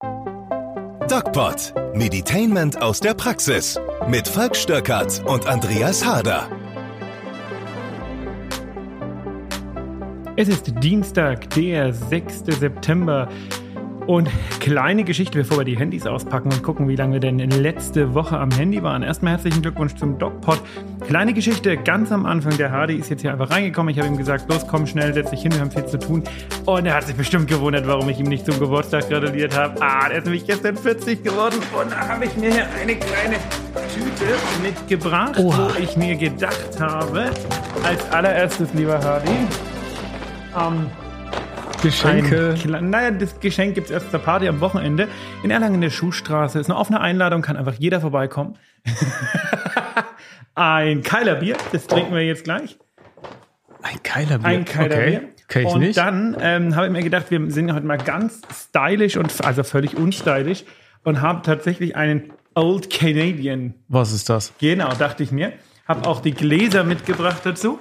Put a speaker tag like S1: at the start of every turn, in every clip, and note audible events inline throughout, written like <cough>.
S1: DocPod. Meditainment aus der Praxis. Mit Falk Stöckert und Andreas Harder.
S2: Es ist Dienstag, der 6. September. Und kleine Geschichte, bevor wir die Handys auspacken und gucken, wie lange wir denn letzte Woche am Handy waren. Erstmal herzlichen Glückwunsch zum DocPod. Kleine Geschichte, ganz am Anfang. Der Hardy ist jetzt hier einfach reingekommen. Ich habe ihm gesagt, los, komm schnell, setz dich hin, wir haben viel zu tun. Und er hat sich bestimmt gewundert, warum ich ihm nicht zum Geburtstag gratuliert habe. Ah, der ist nämlich gestern 40 geworden. Und da habe ich mir hier eine kleine Tüte mitgebracht,
S3: Oha.
S2: wo ich mir gedacht habe, als allererstes, lieber Hardy, ähm,
S3: Geschenke.
S2: ein naja, das Geschenk gibt es erst zur Party am Wochenende. In Erlangen in der Schuhstraße ist eine offene Einladung, kann einfach jeder vorbeikommen. <laughs> ein Keilerbier, das trinken wir jetzt gleich.
S3: Ein Keilerbier.
S2: Ein Keilerbier.
S3: Okay. Kenn ich
S2: und
S3: nicht.
S2: dann ähm, habe ich mir gedacht, wir sind heute mal ganz stylisch und also völlig unstylisch und haben tatsächlich einen Old Canadian.
S3: Was ist das?
S2: Genau, dachte ich mir. Habe auch die Gläser mitgebracht dazu.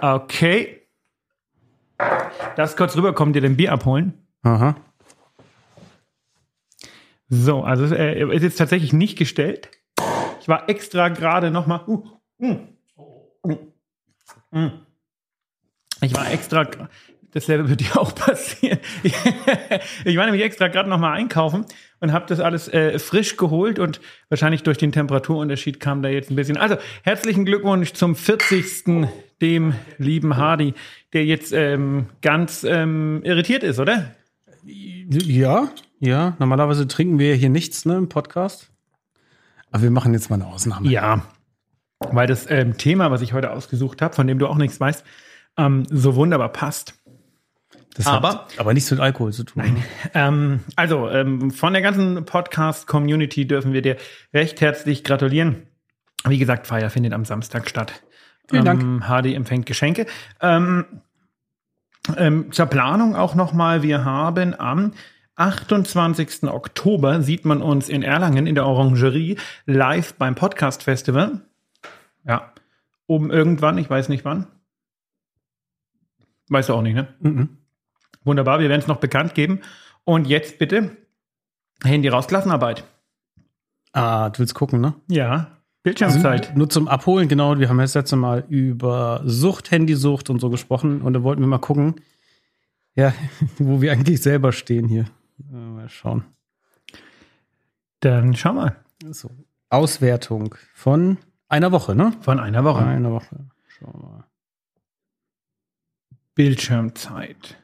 S2: Okay. Darfst kurz rüberkommen, dir den Bier abholen?
S3: Aha.
S2: So, also äh, ist jetzt tatsächlich nicht gestellt. Ich war extra gerade noch mal. Uh, mm, mm, mm. Ich war extra. Dasselbe wird dir auch passieren. <laughs> ich war nämlich extra gerade noch mal einkaufen und habe das alles äh, frisch geholt und wahrscheinlich durch den Temperaturunterschied kam da jetzt ein bisschen. Also herzlichen Glückwunsch zum 40. dem lieben Hardy, der jetzt ähm, ganz ähm, irritiert ist, oder?
S3: Ja, ja. Normalerweise trinken wir hier nichts ne, im Podcast. Aber wir machen jetzt mal eine Ausnahme.
S2: Ja, weil das ähm, Thema, was ich heute ausgesucht habe, von dem du auch nichts weißt, ähm, so wunderbar passt.
S3: Das
S2: Aber-
S3: hat aber nichts mit Alkohol zu tun. ne?
S2: Ähm, also ähm, von der ganzen Podcast-Community dürfen wir dir recht herzlich gratulieren. Wie gesagt, Feier findet am Samstag statt.
S3: Vielen Dank.
S2: Ähm, Hardy empfängt Geschenke. Ähm, ähm, zur Planung auch nochmal, wir haben am 28. Oktober sieht man uns in Erlangen in der Orangerie live beim Podcast Festival. Ja, um irgendwann, ich weiß nicht wann. Weißt du auch nicht, ne?
S3: Mhm.
S2: Wunderbar, wir werden es noch bekannt geben. Und jetzt bitte Handy raus, Klassenarbeit.
S3: Ah, du willst gucken, ne?
S2: Ja, Bildschirmzeit.
S3: Nur zum Abholen, genau. Wir haben das letzte Mal über Sucht, Handysucht und so gesprochen. Und da wollten wir mal gucken, ja, <laughs> wo wir eigentlich selber stehen hier. Mal schauen.
S2: Dann schau mal.
S3: So. Auswertung von einer Woche, ne?
S2: Von einer Woche.
S3: Eine Woche. Schauen wir mal.
S2: Bildschirmzeit.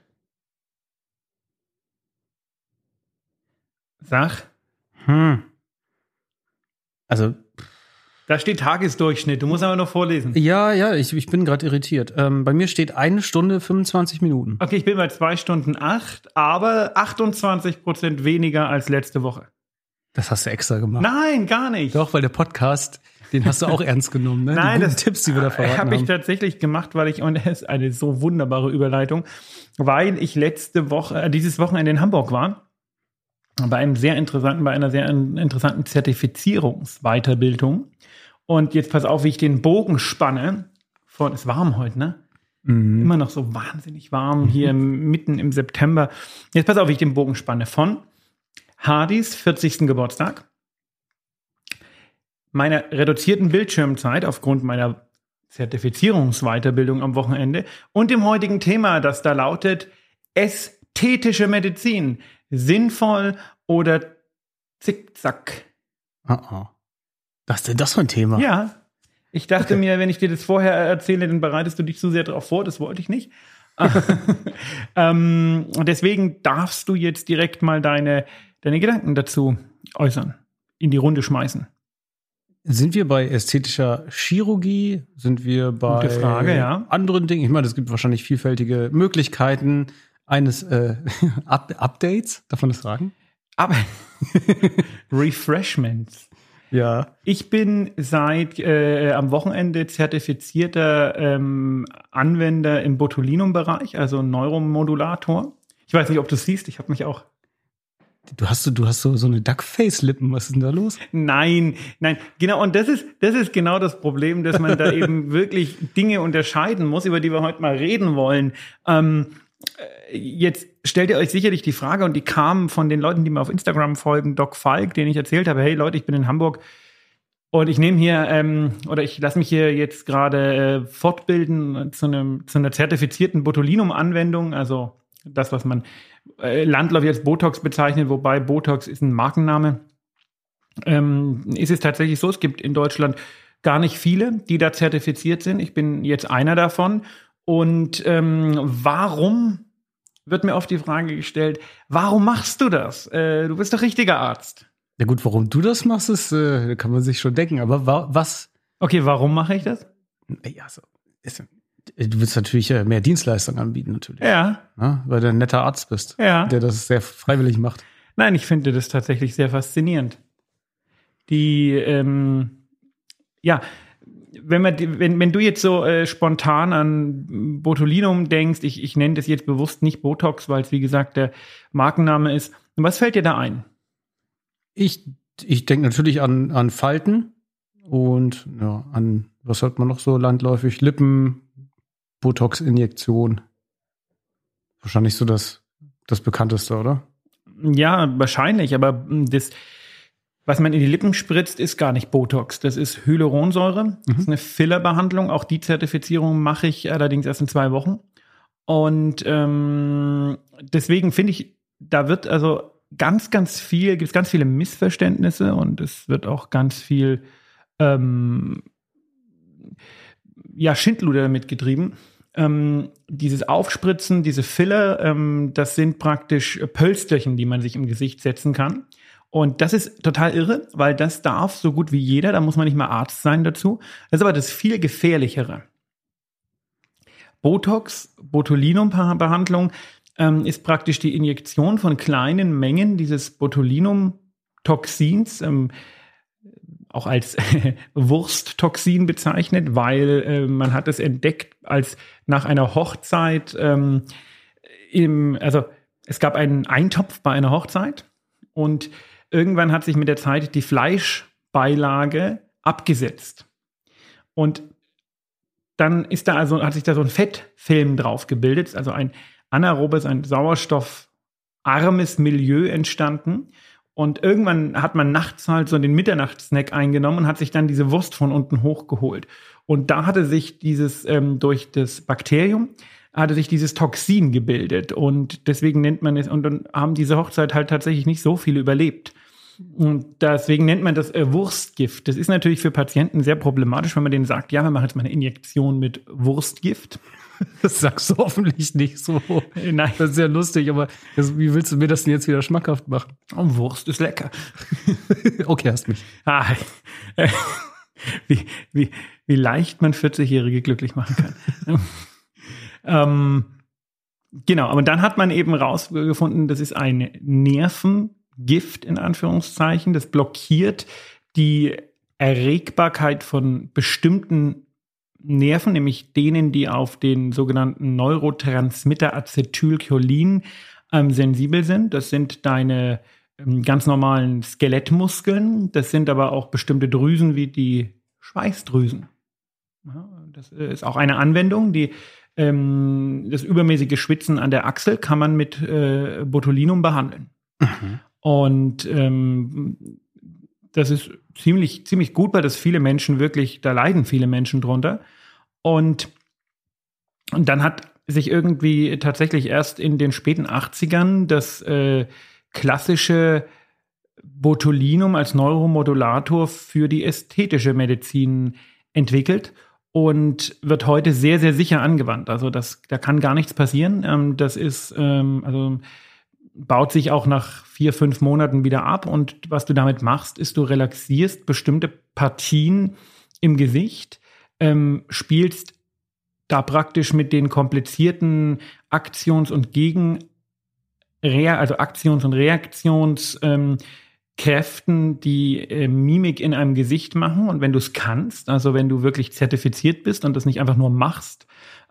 S2: Sag,
S3: Hm. Also,
S2: da steht Tagesdurchschnitt. Du musst aber noch vorlesen.
S3: ja, ja, ich, ich bin gerade irritiert. Ähm, bei mir steht eine Stunde 25 Minuten.
S2: Okay, ich bin bei zwei Stunden acht, aber 28 Prozent weniger als letzte Woche.
S3: Das hast du extra gemacht.
S2: Nein, gar nicht.
S3: Doch, weil der Podcast, den hast du auch <laughs> ernst genommen, ne?
S2: Nein,
S3: die
S2: das
S3: Tipps, die wir da verraten
S2: habe ich
S3: haben.
S2: tatsächlich gemacht, weil ich, und es ist eine so wunderbare Überleitung, weil ich letzte Woche, äh, dieses Wochenende in Hamburg war, bei einem sehr interessanten, bei einer sehr in- interessanten Zertifizierungsweiterbildung. Und jetzt pass auf, wie ich den Bogen spanne. Von, ist warm heute, ne?
S3: Mhm.
S2: Immer noch so wahnsinnig warm hier mitten im September. Jetzt pass auf, wie ich den Bogen spanne. Von Hardys 40. Geburtstag, meiner reduzierten Bildschirmzeit aufgrund meiner Zertifizierungsweiterbildung am Wochenende und dem heutigen Thema, das da lautet ästhetische Medizin. Sinnvoll oder zickzack?
S3: Ah, ah. Was ist denn das für ein Thema?
S2: Ja. Ich dachte mir, wenn ich dir das vorher erzähle, dann bereitest du dich zu sehr darauf vor. Das wollte ich nicht. <laughs> ähm, deswegen darfst du jetzt direkt mal deine, deine Gedanken dazu äußern, in die Runde schmeißen.
S3: Sind wir bei ästhetischer Chirurgie? Sind wir bei
S2: Frage, ja.
S3: anderen Dingen? Ich meine, es gibt wahrscheinlich vielfältige Möglichkeiten eines äh, <laughs> Up Updates. Darf man das sagen?
S2: Aber <laughs> Refreshments.
S3: Ja.
S2: Ich bin seit äh, am Wochenende zertifizierter ähm, Anwender im Botulinum-Bereich, also Neuromodulator. Ich weiß nicht, ob du es siehst, ich habe mich auch.
S3: Du hast so, du hast so, so eine Duckface-Lippen. Was ist denn da los?
S2: Nein, nein, genau, und das ist, das ist genau das Problem, dass man da <laughs> eben wirklich Dinge unterscheiden muss, über die wir heute mal reden wollen. Ähm, jetzt stellt ihr euch sicherlich die Frage, und die kam von den Leuten, die mir auf Instagram folgen, Doc Falk, den ich erzählt habe, hey Leute, ich bin in Hamburg und ich nehme hier, ähm, oder ich lasse mich hier jetzt gerade äh, fortbilden zu, einem, zu einer zertifizierten Botulinum-Anwendung, also das, was man äh, landläufig als Botox bezeichnet, wobei Botox ist ein Markenname. Ähm, ist es tatsächlich so, es gibt in Deutschland gar nicht viele, die da zertifiziert sind. Ich bin jetzt einer davon. Und ähm, warum wird mir oft die Frage gestellt, warum machst du das? Äh, du bist doch richtiger Arzt.
S3: Ja gut, warum du das machst, ist, äh, kann man sich schon denken. Aber wa was?
S2: Okay, warum mache ich das?
S3: Ja, so, ist, du willst natürlich äh, mehr Dienstleistung anbieten, natürlich.
S2: Ja.
S3: ja. Weil du ein netter Arzt bist,
S2: ja.
S3: der das sehr freiwillig macht.
S2: Nein, ich finde das tatsächlich sehr faszinierend. Die, ähm, ja, wenn, man, wenn, wenn du jetzt so äh, spontan an Botulinum denkst, ich, ich nenne das jetzt bewusst nicht Botox, weil es wie gesagt der Markenname ist, was fällt dir da ein?
S3: Ich, ich denke natürlich an, an Falten und ja, an, was hat man noch so landläufig? Lippen, Botox-Injektion. Wahrscheinlich so das, das bekannteste, oder?
S2: Ja, wahrscheinlich, aber das, was man in die Lippen spritzt, ist gar nicht Botox. Das ist Hyaluronsäure. Mhm. Das ist eine Fillerbehandlung. Auch die Zertifizierung mache ich allerdings erst in zwei Wochen. Und ähm, deswegen finde ich, da wird also ganz, ganz viel, gibt es ganz viele Missverständnisse und es wird auch ganz viel ähm, ja, Schindluder damit getrieben. Ähm, dieses Aufspritzen, diese Filler, ähm, das sind praktisch Pölsterchen, die man sich im Gesicht setzen kann. Und das ist total irre, weil das darf so gut wie jeder, da muss man nicht mal Arzt sein dazu. Das ist aber das viel gefährlichere. Botox, Botulinum-Behandlung ähm, ist praktisch die Injektion von kleinen Mengen dieses Botulinum-Toxins, ähm, auch als <laughs> Wursttoxin bezeichnet, weil äh, man hat es entdeckt als nach einer Hochzeit ähm, im, also es gab einen Eintopf bei einer Hochzeit und irgendwann hat sich mit der Zeit die Fleischbeilage abgesetzt. Und dann ist da also, hat sich da so ein Fettfilm drauf gebildet, also ein anaerobes, ein sauerstoffarmes Milieu entstanden. Und irgendwann hat man nachts halt so den Mitternachtssnack eingenommen und hat sich dann diese Wurst von unten hochgeholt. Und da hatte sich dieses ähm, durch das Bakterium hatte sich dieses Toxin gebildet und deswegen nennt man es und dann haben diese Hochzeit halt tatsächlich nicht so viele überlebt. Und deswegen nennt man das äh, Wurstgift. Das ist natürlich für Patienten sehr problematisch, wenn man denen sagt, ja, wir machen jetzt mal eine Injektion mit Wurstgift. <laughs>
S3: Das sagst du hoffentlich nicht so.
S2: Äh, nein.
S3: Das ist ja lustig, aber das, wie willst du mir das denn jetzt wieder schmackhaft machen?
S2: Oh, Wurst ist lecker. <laughs>
S3: okay, hast mich.
S2: Ah, äh, <laughs> wie, wie, wie leicht man 40-Jährige glücklich machen kann. ähm, genau, aber dann hat man eben rausgefunden, das ist ein Nerven Gift in Anführungszeichen. Das blockiert die Erregbarkeit von bestimmten Nerven, nämlich denen, die auf den sogenannten Neurotransmitter Acetylcholin ähm, sensibel sind. Das sind deine ähm, ganz normalen Skelettmuskeln. Das sind aber auch bestimmte Drüsen wie die Schweißdrüsen. Ja, das ist auch eine Anwendung, die ähm, das übermäßige Schwitzen an der Achsel kann man mit äh, Botulinum behandeln. Mhm. Und ähm, das ist ziemlich, ziemlich gut, weil das viele Menschen wirklich, da leiden viele Menschen drunter. Und, und dann hat sich irgendwie tatsächlich erst in den späten 80ern das äh, klassische Botulinum als Neuromodulator für die ästhetische Medizin entwickelt und wird heute sehr, sehr sicher angewandt. Also das, da kann gar nichts passieren. Ähm, das ist, ähm, also baut sich auch nach vier, fünf Monaten wieder ab. Und was du damit machst, ist, du relaxierst bestimmte Partien im Gesicht, ähm, spielst da praktisch mit den komplizierten Aktions- und Gegen, also Aktions- und Reaktionskräften, ähm, die äh, Mimik in einem Gesicht machen. Und wenn du es kannst, also wenn du wirklich zertifiziert bist und das nicht einfach nur machst,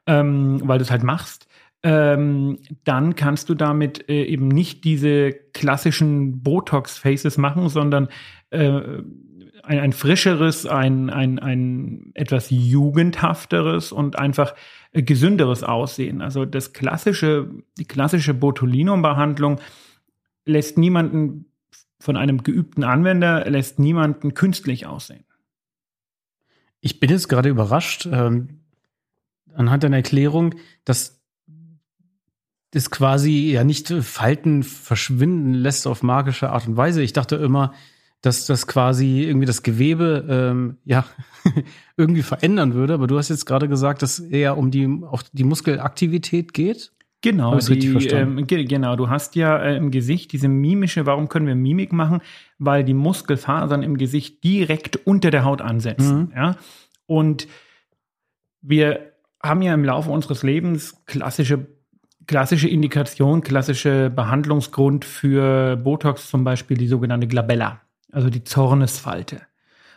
S2: ähm, weil du es halt machst, ähm, dann kannst du damit äh, eben nicht diese klassischen Botox-Faces machen, sondern äh, ein, ein frischeres, ein, ein, ein etwas jugendhafteres und einfach äh, gesünderes Aussehen. Also das klassische, die klassische Botulinum-Behandlung lässt niemanden von einem geübten Anwender, lässt niemanden künstlich aussehen.
S3: Ich bin jetzt gerade überrascht, ähm, anhand deiner Erklärung, dass das quasi ja nicht Falten verschwinden lässt auf magische Art und Weise. Ich dachte immer, dass das quasi irgendwie das Gewebe ähm, ja <laughs> irgendwie verändern würde. Aber du hast jetzt gerade gesagt, dass eher um die auch die Muskelaktivität geht.
S2: Genau, die, ähm, genau. Du hast ja äh, im Gesicht diese mimische. Warum können wir Mimik machen? Weil die Muskelfasern im Gesicht direkt unter der Haut ansetzen. Mhm. Ja, und wir haben ja im Laufe unseres Lebens klassische klassische Indikation, klassische Behandlungsgrund für Botox zum Beispiel die sogenannte Glabella, also die Zornesfalte.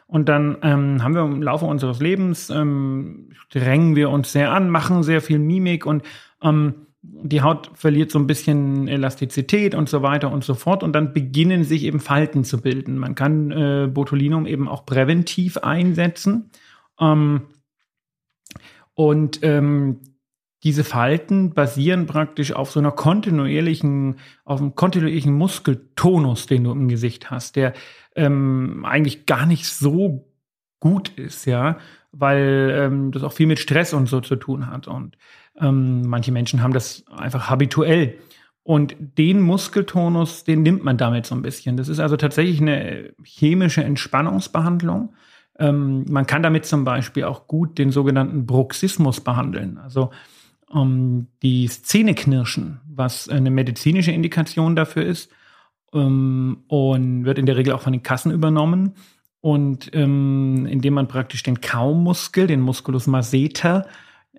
S2: Und dann ähm, haben wir im Laufe unseres Lebens, ähm, drängen wir uns sehr an, machen sehr viel Mimik und ähm, die Haut verliert so ein bisschen Elastizität und so weiter und so fort. Und dann beginnen sich eben Falten zu bilden. Man kann äh, Botulinum eben auch präventiv einsetzen. Ähm, und ähm, diese Falten basieren praktisch auf so einer kontinuierlichen, auf einem kontinuierlichen Muskeltonus, den du im Gesicht hast, der ähm, eigentlich gar nicht so gut ist, ja, weil ähm, das auch viel mit Stress und so zu tun hat. Und ähm, manche Menschen haben das einfach habituell. Und den Muskeltonus, den nimmt man damit so ein bisschen. Das ist also tatsächlich eine chemische Entspannungsbehandlung. Ähm, man kann damit zum Beispiel auch gut den sogenannten Bruxismus behandeln. Also um, die Szeneknirschen, was eine medizinische Indikation dafür ist um, und wird in der Regel auch von den Kassen übernommen. Und ähm, indem man praktisch den Kaummuskel, den Musculus masseter,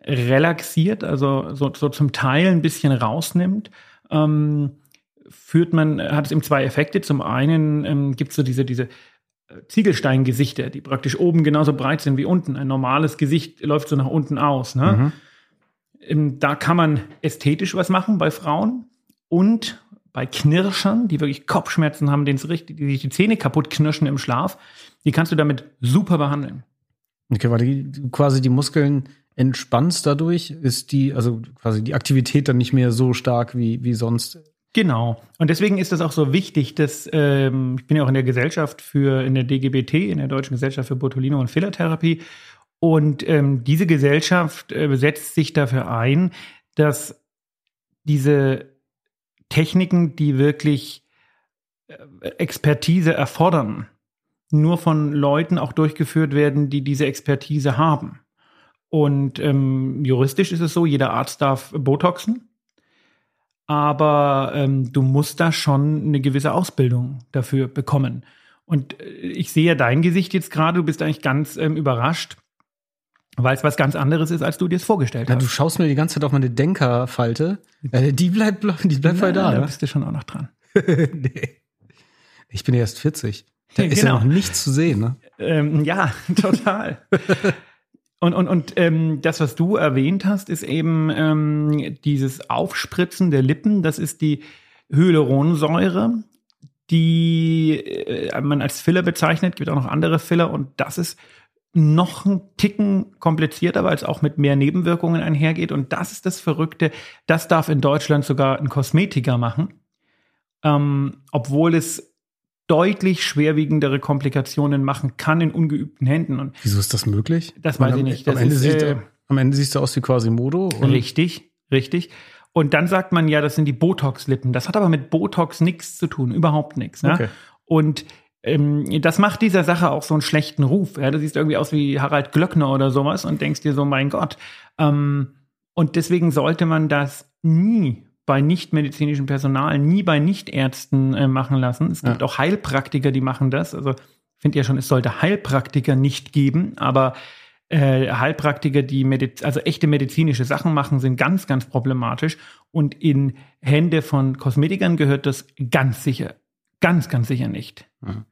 S2: relaxiert, also so, so zum Teil ein bisschen rausnimmt, ähm, führt man, hat es eben zwei Effekte. Zum einen ähm, gibt es so diese, diese äh, Ziegelsteingesichter, die praktisch oben genauso breit sind wie unten. Ein normales Gesicht läuft so nach unten aus. Ne? Mhm. Ähm, da kann man ästhetisch was machen bei Frauen und bei Knirschern, die wirklich Kopfschmerzen haben, denen richtig, die sich die Zähne kaputt knirschen im Schlaf, die kannst du damit super behandeln.
S3: Okay, weil die, quasi die Muskeln entspannst dadurch, ist die, also quasi die Aktivität dann nicht mehr so stark wie, wie sonst.
S2: Genau. Und deswegen ist es auch so wichtig, dass ähm, ich bin ja auch in der Gesellschaft für, in der DGBT, in der Deutschen Gesellschaft für Botulino und Fillertherapie. Und ähm, diese Gesellschaft äh, setzt sich dafür ein, dass diese Techniken, die wirklich äh, Expertise erfordern, nur von Leuten auch durchgeführt werden, die diese Expertise haben. Und ähm, juristisch ist es so, jeder Arzt darf Botoxen, aber ähm, du musst da schon eine gewisse Ausbildung dafür bekommen. Und äh, ich sehe ja dein Gesicht jetzt gerade, du bist eigentlich ganz ähm, überrascht, weil es was ganz anderes ist, als du dir es vorgestellt
S3: ja,
S2: hast.
S3: Du schaust mir die ganze Zeit auf meine Denkerfalte. Äh, die bleibt, die bleibt voll da.
S2: Da
S3: ne?
S2: bist du schon auch noch dran. <laughs>
S3: nee. Ich bin erst 40. Da ist genau. ja noch nichts zu sehen, ne?
S2: Ähm, ja, <laughs> total. und und, und ähm, das, was du erwähnt hast, ist eben ähm, dieses Aufspritzen der Lippen. Das ist die Hyaluronsäure, die äh, man als Filler bezeichnet. Gibt auch noch andere Filler und das ist noch ein Ticken komplizierter, weil es auch mit mehr Nebenwirkungen einhergeht. Und das ist das Verrückte. Das darf in Deutschland sogar ein Kosmetiker machen, ähm, obwohl es deutlich schwerwiegendere Komplikationen machen kann in ungeübten Händen. Und
S3: Wieso ist das möglich?
S2: Das weiß ich nicht.
S3: Am, Ende
S2: ist,
S3: siehst,
S2: äh,
S3: am Ende siehst du aus wie Quasimodo.
S2: richtig, richtig. Und dann sagt man ja, das sind die Botox-Lippen. Das hat aber mit Botox nichts zu tun, überhaupt nichts. Ne? Okay. Und ähm, das macht dieser Sache auch so einen schlechten Ruf. Ja? Du siehst irgendwie aus wie Harald Glöckner oder sowas und denkst dir so, mein Gott. Ähm, und deswegen sollte man das nie bei nichtmedizinischem Personal, nie bei Nichtärzten äh, machen lassen. Es gibt ja. auch Heilpraktiker, die machen das. Also ich finde ja schon, es sollte Heilpraktiker nicht geben, aber äh, Heilpraktiker, die Mediz also echte medizinische Sachen machen, sind ganz, ganz problematisch. Und in Hände von Kosmetikern gehört das ganz sicher, ganz, ganz sicher nicht. Ja.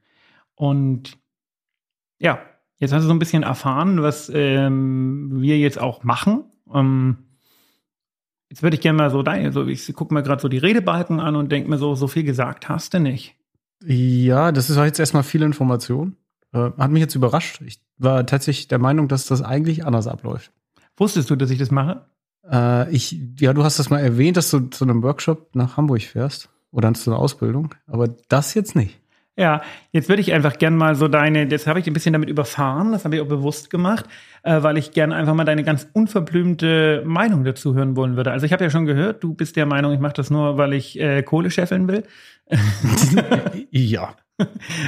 S2: Und ja, jetzt hast du so ein bisschen erfahren, was ähm, wir jetzt auch machen. Ähm, jetzt würde ich gerne mal so deine, so ich gucke mir gerade so die Redebalken an und denke mir so, so viel gesagt hast du nicht.
S3: Ja, das ist jetzt erstmal viel Information. Äh, hat mich jetzt überrascht. Ich war tatsächlich der Meinung, dass das eigentlich anders abläuft.
S2: Wusstest du, dass ich das mache?
S3: Äh, ich, ja, du hast das mal erwähnt, dass du zu einem Workshop nach Hamburg fährst oder zu einer Ausbildung, aber das jetzt nicht.
S2: Ja, jetzt würde ich einfach gern mal so deine, das habe ich ein bisschen damit überfahren, das habe ich auch bewusst gemacht, äh, weil ich gern einfach mal deine ganz unverblümte Meinung dazu hören wollen würde. Also ich habe ja schon gehört, du bist der Meinung, ich mache das nur, weil ich äh, Kohle scheffeln will. <laughs>
S3: ja. <laughs>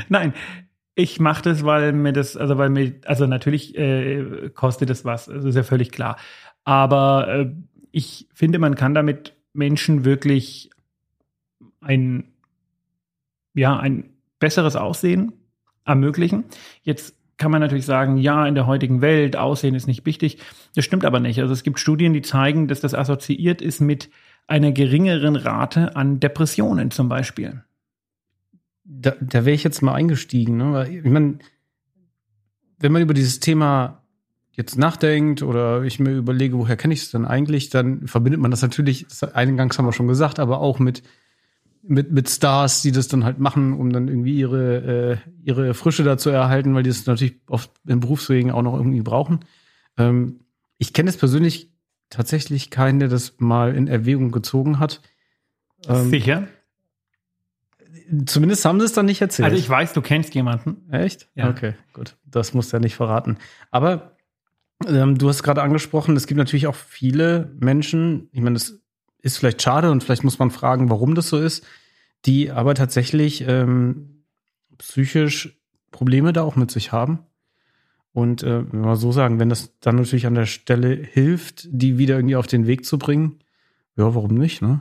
S2: Nein, ich mache das, weil mir das, also weil mir, also natürlich äh, kostet es was, das ist ja völlig klar. Aber äh, ich finde, man kann damit Menschen wirklich ein, ja, ein besseres Aussehen ermöglichen. Jetzt kann man natürlich sagen, ja, in der heutigen Welt, Aussehen ist nicht wichtig. Das stimmt aber nicht. Also es gibt Studien, die zeigen, dass das assoziiert ist mit einer geringeren Rate an Depressionen zum Beispiel.
S3: Da, da wäre ich jetzt mal eingestiegen. Ne? Ich meine, wenn man über dieses Thema jetzt nachdenkt oder ich mir überlege, woher kenne ich es denn eigentlich, dann verbindet man das natürlich, das eingangs haben wir schon gesagt, aber auch mit mit, mit Stars, die das dann halt machen, um dann irgendwie ihre, äh, ihre Frische da zu erhalten, weil die das natürlich oft im Berufswegen auch noch irgendwie brauchen. Ähm, ich kenne es persönlich tatsächlich keinen, der das mal in Erwägung gezogen hat.
S2: Ähm, Sicher?
S3: Zumindest haben sie es dann nicht erzählt.
S2: Also ich weiß, du kennst jemanden.
S3: Echt? Ja. Okay, gut. Das musst du ja nicht verraten. Aber ähm, du hast gerade angesprochen, es gibt natürlich auch viele Menschen, ich meine, das ist vielleicht schade und vielleicht muss man fragen, warum das so ist, die aber tatsächlich ähm, psychisch Probleme da auch mit sich haben. Und äh, wenn wir so sagen, wenn das dann natürlich an der Stelle hilft, die wieder irgendwie auf den Weg zu bringen, ja, warum nicht? Ne?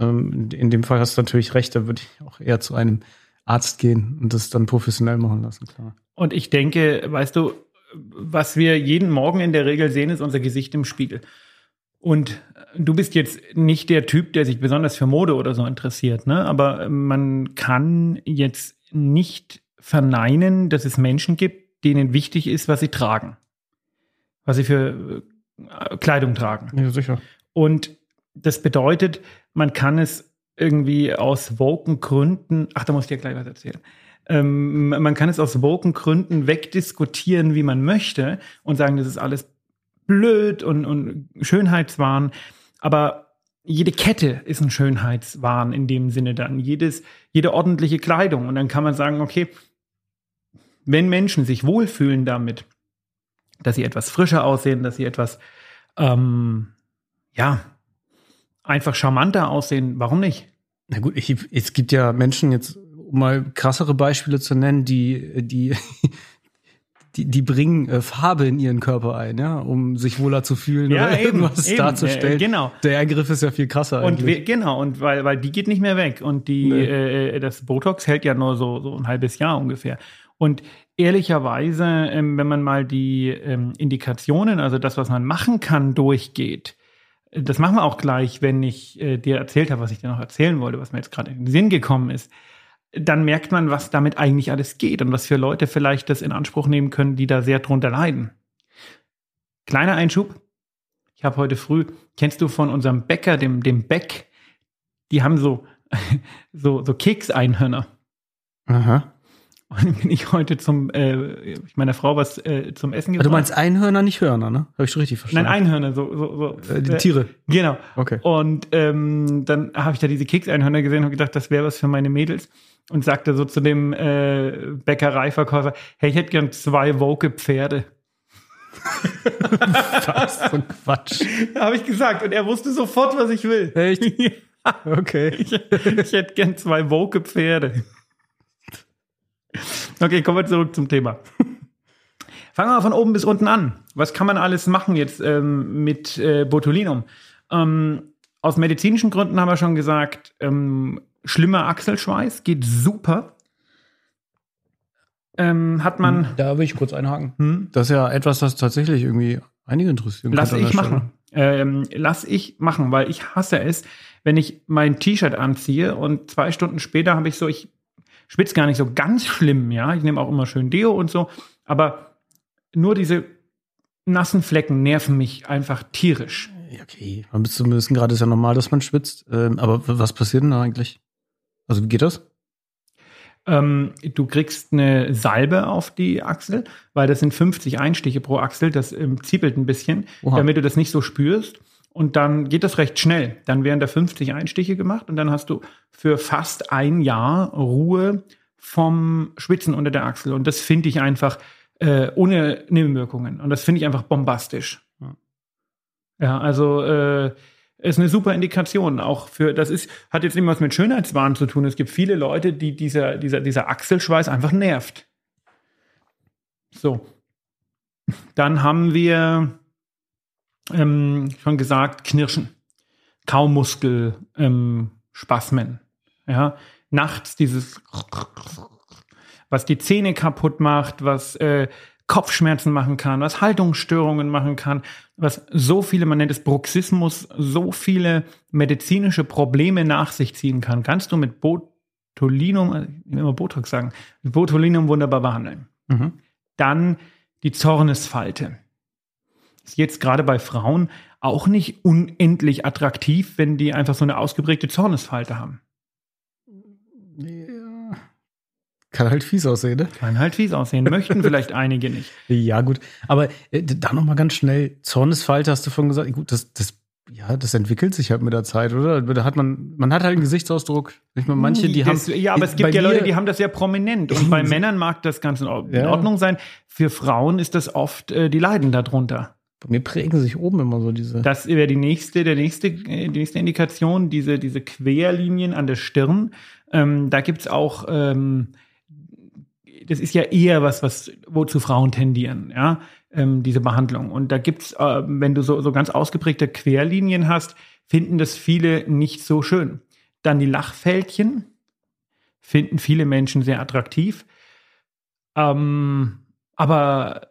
S3: Ähm, in dem Fall hast du natürlich recht, da würde ich auch eher zu einem Arzt gehen und das dann professionell machen lassen, klar.
S2: Und ich denke, weißt du, was wir jeden Morgen in der Regel sehen, ist unser Gesicht im Spiegel. Und du bist jetzt nicht der Typ, der sich besonders für Mode oder so interessiert, ne? Aber man kann jetzt nicht verneinen, dass es Menschen gibt, denen wichtig ist, was sie tragen. Was sie für äh, Kleidung tragen.
S3: Ja, sicher.
S2: Und das bedeutet, man kann es irgendwie aus woken Gründen, ach, da muss ich dir gleich was erzählen. Ähm, man kann es aus woken Gründen wegdiskutieren, wie man möchte und sagen, das ist alles blöd und, und Schönheitswahn. Aber jede Kette ist ein Schönheitswahn in dem Sinne dann. Jedes, jede ordentliche Kleidung. Und dann kann man sagen, okay, wenn Menschen sich wohlfühlen damit, dass sie etwas frischer aussehen, dass sie etwas, ähm, ja, einfach charmanter aussehen, warum nicht?
S3: Na gut, ich, es gibt ja Menschen jetzt, um mal krassere Beispiele zu nennen, die, die die, die bringen äh, Farbe in ihren Körper ein, ja, um sich wohler zu fühlen
S2: ja,
S3: oder
S2: eben,
S3: irgendwas
S2: eben,
S3: darzustellen.
S2: Äh, genau.
S3: Der Ergriff ist ja viel krasser
S2: und
S3: eigentlich.
S2: Wir, genau, und weil, weil die geht nicht mehr weg. Und die,
S3: Nee.
S2: äh, das Botox hält ja nur so, so ein halbes Jahr ungefähr. Und ehrlicherweise, ähm, wenn man mal die ähm, Indikationen, also das, was man machen kann, durchgeht, das machen wir auch gleich, wenn ich äh, dir erzählt habe, was ich dir noch erzählen wollte, was mir jetzt gerade in den Sinn gekommen ist, dann merkt man, was damit eigentlich alles geht und was für Leute vielleicht das in Anspruch nehmen können, die da sehr drunter leiden. Kleiner Einschub. Ich habe heute früh, kennst du von unserem Bäcker, dem, dem Beck, die haben so, <laughs> so, so Kekseinhörner.
S3: Aha.
S2: Und dann bin ich heute zum, äh, ich meiner Frau was äh, zum Essen
S3: Ah,
S2: gebracht.
S3: Du meinst Einhörner, nicht Hörner, ne? Habe ich schon richtig
S2: Nein,
S3: verstanden?
S2: Einhörner, so, so, so.
S3: Äh, die Tiere.
S2: Genau.
S3: Okay.
S2: Und ähm, dann habe ich da diese Kekseinhörner gesehen und gedacht, das wäre was für meine Mädels. Und sagte so zu dem äh, Bäckereiverkäufer, hey, ich hätte gern zwei woke Pferde. <laughs>
S3: Was für ein Quatsch.
S2: habe ich gesagt. Und er wusste sofort, was ich will.
S3: Echt? <laughs> Okay.
S2: ich, ich hätte gern zwei woke Pferde. Okay, kommen wir zurück zum Thema. Fangen wir mal von oben bis unten an. Was kann man alles machen jetzt ähm, mit äh, Botulinum? Ähm, aus medizinischen Gründen haben wir schon gesagt, ähm, schlimmer Achselschweiß geht super. Ähm, hat man,
S3: Da will ich kurz einhaken.
S2: hm,
S3: Das ist ja etwas, das tatsächlich irgendwie einige interessieren
S2: lass ich machen. Ähm, lass ich machen, weil ich hasse es, wenn ich mein T-Shirt anziehe und zwei Stunden später habe ich so, ich schwitze gar nicht so ganz schlimm, ja. Ich nehme auch immer schön Deo und so, aber nur diese nassen Flecken nerven mich einfach tierisch.
S3: Okay, man bis zumindest gerade ist ja normal, dass man schwitzt. Ähm, aber was passiert denn da eigentlich? Also wie geht das?
S2: Ähm, du kriegst eine Salbe auf die Achsel, weil das sind 50 Einstiche pro Achsel, das ähm, ziepelt ein bisschen,
S3: Oha.
S2: damit du das nicht so spürst. Und dann geht das recht schnell. Dann werden da 50 Einstiche gemacht und dann hast du für fast ein Jahr Ruhe vom Schwitzen unter der Achsel. Und das finde ich einfach äh, ohne Nebenwirkungen. Und das finde ich einfach bombastisch.
S3: Ja.
S2: Ja, also äh, ist eine super Indikation. Auch für, das ist, hat jetzt irgendwas mit Schönheitswahn zu tun. Es gibt viele Leute, die dieser, dieser, dieser Achselschweiß einfach nervt. So. Dann haben wir ähm, schon gesagt, Knirschen. Kaumuskel, ähm, Spasmen. Ja, nachts dieses, was die Zähne kaputt macht, was äh, Kopfschmerzen machen kann, was Haltungsstörungen machen kann, was so viele, man nennt es Bruxismus, so viele medizinische Probleme nach sich ziehen kann, kannst du mit Botulinum, äh, ich will immer Botox sagen, mit Botulinum wunderbar behandeln.
S3: Mhm.
S2: Dann die Zornesfalte. Ist jetzt gerade bei Frauen auch nicht unendlich attraktiv, wenn die einfach so eine ausgeprägte Zornesfalte haben.
S3: Ja. Kann halt fies aussehen, ne?
S2: Kann halt fies aussehen. Möchten vielleicht <laughs> einige nicht.
S3: Ja, gut. Aber äh, da noch mal ganz schnell. Zornesfalte hast du vorhin gesagt. Gut, das, das, ja, das entwickelt sich halt mit der Zeit, oder? Da hat man, man hat halt einen Gesichtsausdruck. Ich meine, manche, die
S2: das,
S3: haben.
S2: Ja, aber es gibt ja Leute, die haben das sehr prominent. Und bei Männern mag das ganz in Or- in
S3: Ja.
S2: Ordnung sein. Für Frauen ist das oft, äh, die leiden darunter.
S3: Bei mir prägen sich oben immer so diese.
S2: Das wäre die nächste, der nächste, äh, die nächste Indikation, diese, diese Querlinien an der Stirn. Ähm, da gibt's auch, ähm, das ist ja eher was, was, wozu Frauen tendieren, ja, ähm, diese Behandlung. Und da gibt's, äh, wenn du so, so ganz ausgeprägte Querlinien hast, finden das viele nicht so schön. Dann die Lachfältchen finden viele Menschen sehr attraktiv. Ähm, aber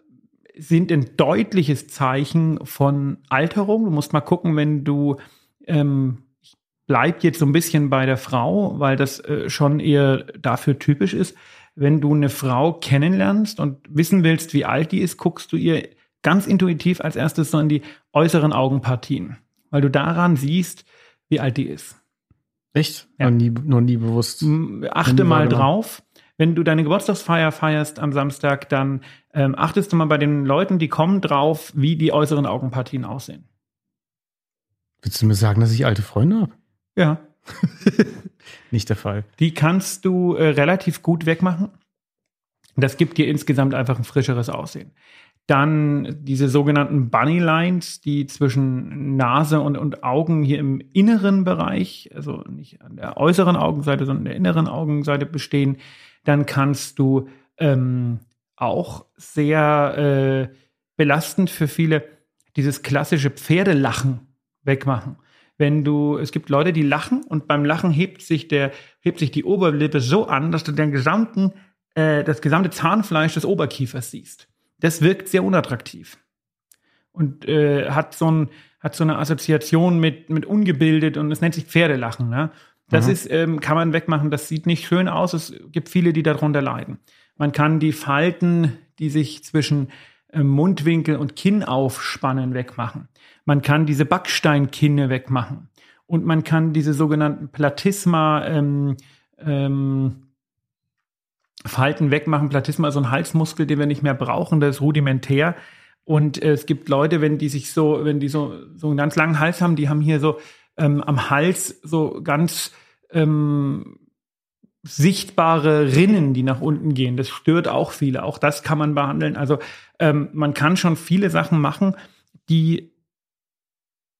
S2: sind ein deutliches Zeichen von Alterung. Du musst mal gucken, wenn du, ähm, ich bleib jetzt so ein bisschen bei der Frau, weil das äh, schon eher dafür typisch ist. Wenn du eine Frau kennenlernst und wissen willst, wie alt die ist, guckst du ihr ganz intuitiv als erstes so in die äußeren Augenpartien, weil du daran siehst, wie alt die ist.
S3: Echt?
S2: Ja.
S3: Noch, nie, noch nie bewusst.
S2: Achte
S3: Nie
S2: mal drauf. Wenn du deine Geburtstagsfeier feierst am Samstag, dann ähm, achtest du mal bei den Leuten, die kommen, drauf, wie die äußeren Augenpartien aussehen.
S3: Willst du mir sagen, dass ich alte Freunde habe?
S2: Ja. <laughs>
S3: Nicht der Fall.
S2: Die kannst du äh, relativ gut wegmachen. Das gibt dir insgesamt einfach ein frischeres Aussehen. Dann diese sogenannten Bunny Lines, die zwischen Nase und, und Augen hier im inneren Bereich, also nicht an der äußeren Augenseite, sondern der inneren Augenseite bestehen. Dann kannst du ähm, auch sehr äh, belastend für viele dieses klassische Pferdelachen wegmachen. Wenn du, es gibt Leute, die lachen und beim Lachen hebt sich der, hebt sich die Oberlippe so an, dass du den gesamten, äh, das gesamte Zahnfleisch des Oberkiefers siehst. Das wirkt sehr unattraktiv und äh, hat so ein, hat so eine Assoziation mit mit ungebildet und es nennt sich Pferdelachen. Ne? Das
S3: Mhm.
S2: ist, ähm, kann man wegmachen. Das sieht nicht schön aus. Es gibt viele, die darunter leiden. Man kann die Falten, die sich zwischen ähm, Mundwinkel und Kinn aufspannen, wegmachen. Man kann diese Backsteinkinne wegmachen. Und man kann diese sogenannten Platysma ähm, ähm, Falten wegmachen. Platysma ist so ein Halsmuskel, den wir nicht mehr brauchen, der ist rudimentär. Und äh, es gibt Leute, wenn die sich so, wenn die so, so einen ganz langen Hals haben, die haben hier so ähm, am Hals so ganz ähm, sichtbare Rinnen, die nach unten gehen. Das stört auch viele. Auch das kann man behandeln. Also ähm, man kann schon viele Sachen machen, die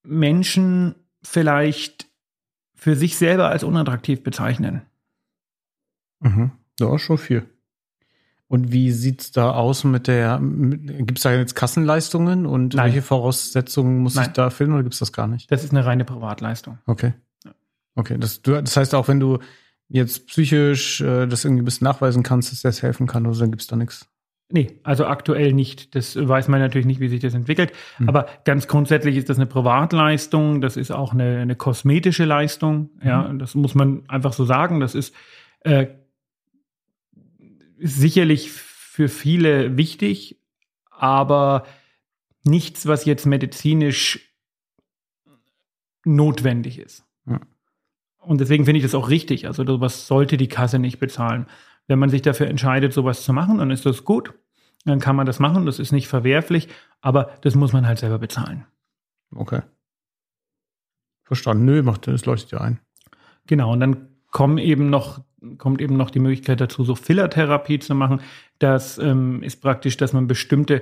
S2: Menschen vielleicht für sich selber als unattraktiv bezeichnen.
S3: Mhm. Ja, schon viel. Und wie sieht's da aus mit der, gibt es da jetzt Kassenleistungen und
S2: Nein.
S3: welche Voraussetzungen muss ich
S2: Nein.
S3: da erfüllen oder gibt's das gar nicht?
S2: Das ist eine reine Privatleistung.
S3: Okay. Okay, das, du, das heißt auch, wenn du jetzt psychisch äh, das irgendwie ein bisschen nachweisen kannst, dass das helfen kann, oder dann gibt's da nichts.
S2: Nee, also aktuell nicht. Das weiß man natürlich nicht, wie sich das entwickelt.
S3: Hm.
S2: Aber ganz grundsätzlich ist das eine Privatleistung. Das ist auch eine, eine kosmetische Leistung. Ja,
S3: Mhm.
S2: das muss man einfach so sagen. Das ist, äh, ist sicherlich für viele wichtig, aber nichts, was jetzt medizinisch notwendig ist.
S3: Ja.
S2: Und deswegen finde ich das auch richtig. Also, was sollte die Kasse nicht bezahlen? Wenn man sich dafür entscheidet, sowas zu machen, dann ist das gut. Dann kann man das machen, das ist nicht verwerflich, aber das muss man halt selber bezahlen.
S3: Okay. Verstanden. Nö, macht, das leuchtet ja ein.
S2: Genau, und dann kommen eben noch, kommt eben noch die Möglichkeit dazu, so Fillertherapie zu machen. Das ähm, ist praktisch, dass man bestimmte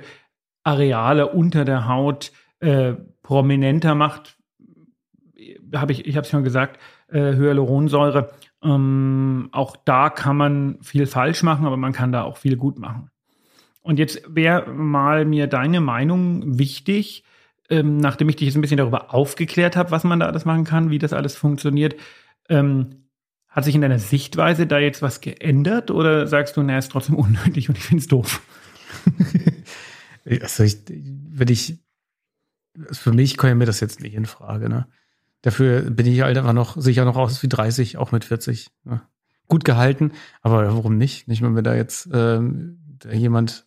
S2: Areale unter der Haut äh, prominenter macht. Hab ich ich habe es schon gesagt, äh, Hyaluronsäure. Ähm, auch da kann man viel falsch machen, aber man kann da auch viel gut machen. Und jetzt wäre mal mir deine Meinung wichtig, ähm, nachdem ich dich jetzt ein bisschen darüber aufgeklärt habe, was man da alles machen kann, wie das alles funktioniert. Ähm, hat sich in deiner Sichtweise da jetzt was geändert oder sagst du, na, ist trotzdem unnötig und ich finde es doof? <laughs>
S3: also ich, wenn ich, für mich komme mir das jetzt nicht in Frage, ne? Dafür bin ich halt einfach noch, sicher noch aus wie 30, auch mit 40. Ne? Gut gehalten, aber warum nicht? Nicht, wenn wir da jetzt ähm, jemand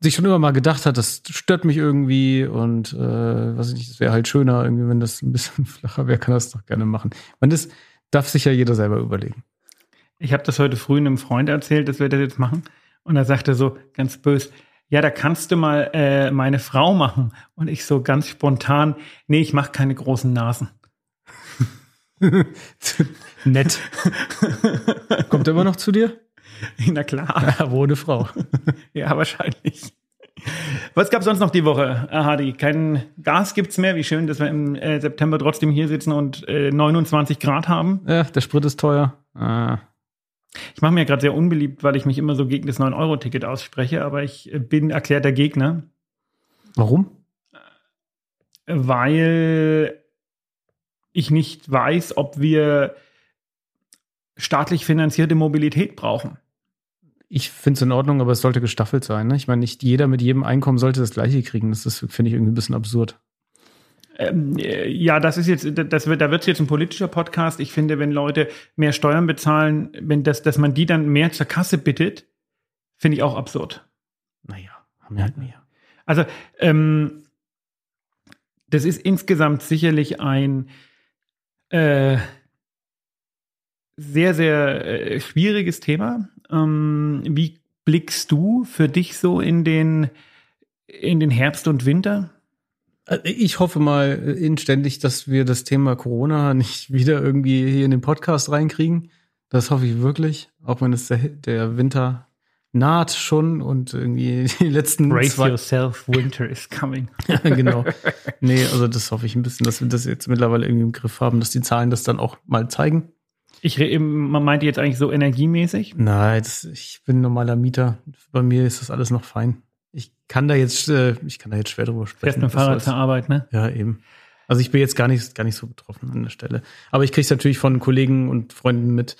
S3: sich schon immer mal gedacht hat, das stört mich irgendwie und äh, was ich nicht, es wäre halt schöner, irgendwie, wenn das ein bisschen <laughs> flacher wäre, kann das doch gerne machen. Man das darf sich ja jeder selber überlegen.
S2: Ich habe das heute früh einem Freund erzählt, dass wir das jetzt machen. Und er sagte so ganz bös, ja, da kannst du mal äh, meine Frau machen. Und ich so ganz spontan, nee, ich mache keine großen Nasen. <laughs>
S3: Nett. Kommt er immer noch zu dir? <laughs>
S2: Na klar. <laughs>
S3: Ja, wo eine Frau.
S2: ja, wahrscheinlich. Was gab sonst noch die Woche, Hadi? Kein Gas gibt's mehr. Wie schön, dass wir im äh, September trotzdem hier sitzen und äh, 29 Grad haben.
S3: Ja, der Sprit ist teuer. Ah.
S2: Ich mache mir gerade sehr unbeliebt, weil ich mich immer so gegen das 9-Euro-Ticket ausspreche, aber ich bin erklärter Gegner.
S3: Warum?
S2: Weil ich nicht weiß, ob wir staatlich finanzierte Mobilität brauchen
S3: ich finde es in Ordnung, aber es sollte gestaffelt sein. Ne? Ich meine, nicht jeder mit jedem Einkommen sollte das gleiche kriegen. Das ist, finde ich, irgendwie ein bisschen absurd.
S2: Ähm, äh, ja, das ist jetzt, das wird, da wird es jetzt ein politischer Podcast. Ich finde, wenn Leute mehr Steuern bezahlen, wenn das, dass man die dann mehr zur Kasse bittet, finde ich auch absurd.
S3: Naja, haben wir halt mehr.
S2: Also, ähm, das ist insgesamt sicherlich ein äh, sehr, sehr äh, schwieriges Thema. Ähm, wie blickst du für dich so in den, in den Herbst und Winter?
S3: Äh, ich hoffe mal inständig, dass wir das Thema Corona nicht wieder irgendwie hier in den Podcast reinkriegen. Das hoffe ich wirklich, auch wenn es der, der Winter naht schon und irgendwie <laughs> die letzten
S2: Brace zwei yourself, winter is coming. <laughs>
S3: ja, genau. Nee, also das hoffe ich ein bisschen, dass wir das jetzt mittlerweile irgendwie im Griff haben, dass die Zahlen das dann auch mal zeigen.
S2: Ich man meinte jetzt eigentlich so energiemäßig?
S3: Nein, das, ich bin normaler Mieter. Bei mir ist das alles noch fein. Ich kann da jetzt, äh, ich kann da jetzt schwer drüber sprechen. Fährst
S2: mit dem Fahrrad zur Arbeit, ne?
S3: Ja, eben. Also ich bin jetzt gar nicht, gar nicht so betroffen an der Stelle. Aber ich kriege es natürlich von Kollegen und Freunden mit,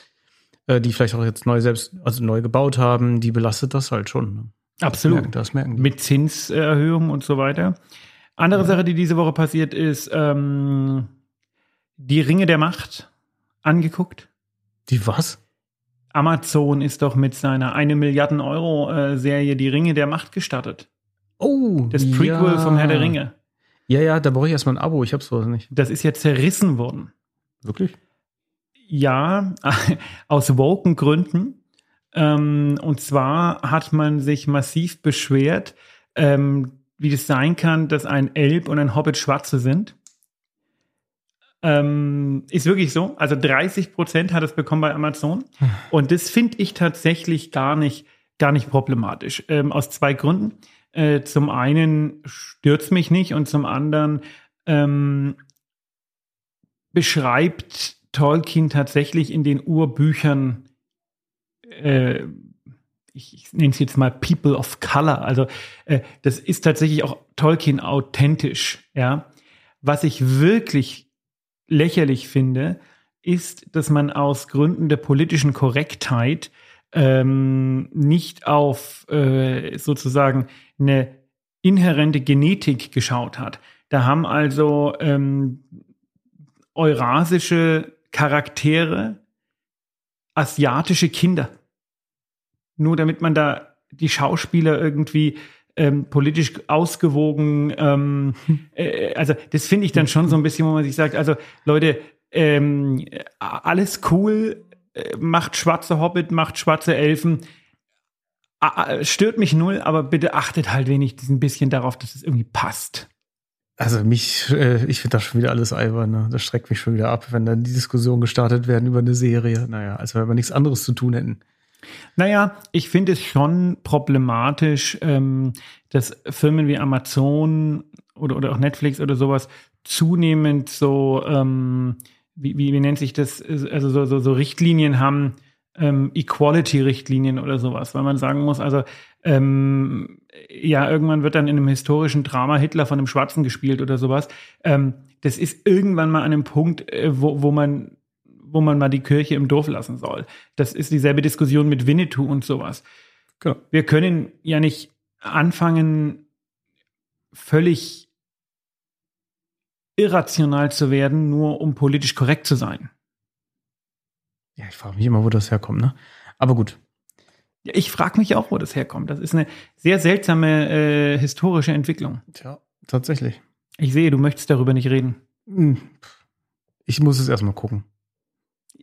S3: äh, die vielleicht auch jetzt neu selbst, also neu gebaut haben, die belastet das halt schon. Ne?
S2: Absolut.
S3: Das merken, das merken
S2: die. Mit Zinserhöhungen und so weiter. Andere ja. Sache, die diese Woche passiert ist, ähm, die Ringe der Macht angeguckt.
S3: Die was?
S2: Amazon ist doch mit seiner eine Milliarden Euro äh, Serie Die Ringe der Macht gestartet.
S3: Oh,
S2: das Prequel ja. vom Herr der Ringe.
S3: Ja, ja, da brauche ich erstmal ein Abo. Ich habe sowas nicht.
S2: Das ist ja zerrissen worden.
S3: Wirklich?
S2: Ja, <laughs> aus woken Gründen. Ähm, und zwar hat man sich massiv beschwert, ähm, wie das sein kann, dass ein Elb und ein Hobbit Schwarze sind. Ähm, ist wirklich so. Also 30 Prozent hat es bekommen bei Amazon. Und das finde ich tatsächlich gar nicht, gar nicht problematisch. Ähm, aus zwei Gründen. Äh, zum einen stört mich nicht und zum anderen ähm, beschreibt Tolkien tatsächlich in den Urbüchern, äh, ich, ich nenne es jetzt mal People of Color. Also äh, das ist tatsächlich auch Tolkien authentisch. Ja, was ich wirklich lächerlich finde, ist, dass man aus Gründen der politischen Korrektheit ähm, nicht auf äh, sozusagen eine inhärente Genetik geschaut hat. Da haben also ähm, eurasische Charaktere asiatische Kinder. Nur damit man da die Schauspieler irgendwie ähm, politisch ausgewogen. Ähm, äh, also das finde ich dann schon so ein bisschen, wo man sich sagt, also Leute, ähm, alles cool, äh, macht schwarze Hobbit, macht schwarze Elfen. Stört mich null, aber bitte achtet halt wenigstens ein bisschen darauf, dass es irgendwie passt.
S3: Also mich, äh, ich finde das schon wieder alles albern. Ne? Das schreckt mich schon wieder ab, wenn dann die Diskussionen gestartet werden über eine Serie. Naja, als wenn wir nichts anderes zu tun hätten.
S2: Naja, ich finde es schon problematisch, ähm, dass Firmen wie Amazon oder, oder auch Netflix oder sowas zunehmend so, ähm, wie, wie, wie nennt sich das, also so, so, so Richtlinien haben, ähm, Equality-Richtlinien oder sowas, weil man sagen muss, also ähm, ja, irgendwann wird dann in einem historischen Drama Hitler von einem Schwarzen gespielt oder sowas. Ähm, das ist irgendwann mal an einem Punkt, äh, wo, wo man wo man mal die Kirche im Dorf lassen soll. Das ist dieselbe Diskussion mit Winnetou und sowas. Genau. Wir können ja nicht anfangen, völlig irrational zu werden, nur um politisch korrekt zu sein.
S3: Ja, ich frage mich immer, wo das herkommt, ne? Aber gut.
S2: Ja, ich frage mich auch, wo das herkommt. Das ist eine sehr seltsame äh, historische Entwicklung.
S3: Tja, tatsächlich.
S2: Ich sehe, du möchtest darüber nicht reden. Hm.
S3: Ich muss es erstmal gucken.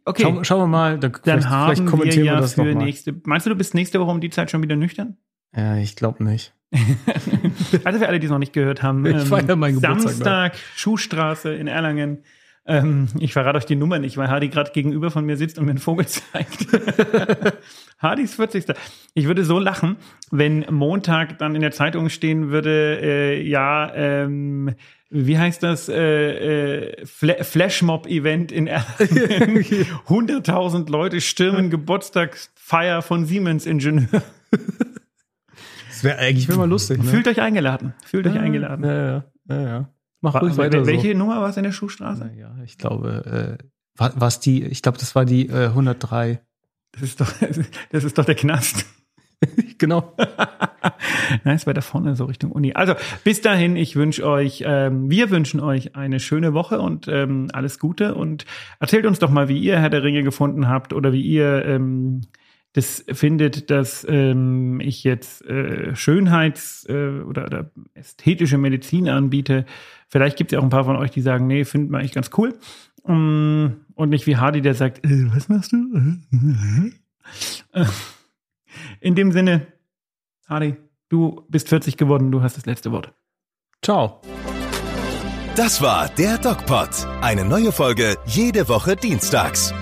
S2: Okay.
S3: Schau, schauen wir mal.
S2: Dann, dann haben vielleicht kommentieren wir ja wir das für nächste. Meinst du, du bist nächste Woche um die Zeit schon wieder nüchtern?
S3: Ja, ich glaube nicht. <laughs>
S2: also für alle, die es noch nicht gehört haben.
S3: Ich ähm, feiere meinen
S2: Geburtstag. Samstag, Schuhstraße in Erlangen. Ähm, ich verrate euch die Nummer nicht, weil Hardy gerade gegenüber von mir sitzt und mir einen Vogel <laughs> zeigt. <laughs> Hardys 40. Ich würde so lachen, wenn Montag dann in der Zeitung stehen würde, äh, ja, ähm, wie heißt das, äh, äh, Fla Flashmob-Event in Erlangen. <laughs> 100.000 Leute stürmen Geburtstagsfeier von Siemens-Ingenieur.
S3: Das wäre eigentlich mal lustig. Ne?
S2: Fühlt euch eingeladen. Fühlt euch eingeladen.
S3: Ja, ja, ja. ja.
S2: Mach war, ruhig weiter welche so. Nummer war es in der Schuhstraße?
S3: Ja, ich glaube, äh, war die, ich glaube, das war die äh, 103.
S2: Das ist doch, <laughs> das ist doch der Knast. <laughs>
S3: genau.
S2: Nein, es war da vorne so Richtung Uni. Also bis dahin, ich wünsche euch, ähm, wir wünschen euch eine schöne Woche und ähm, alles Gute und erzählt uns doch mal, wie ihr Herr der Ringe gefunden habt oder wie ihr ähm, das findet, dass ähm, ich jetzt äh, Schönheits- äh, oder, oder ästhetische Medizin anbiete. Vielleicht gibt es ja auch ein paar von euch, die sagen, nee, finden wir eigentlich ganz cool. Um, und nicht wie Hardy, der sagt, äh, was machst du? <laughs> In dem Sinne, Hardy, du bist 40 geworden, du hast das letzte Wort.
S3: Ciao.
S1: Das war der DocPod. Eine neue Folge jede Woche dienstags.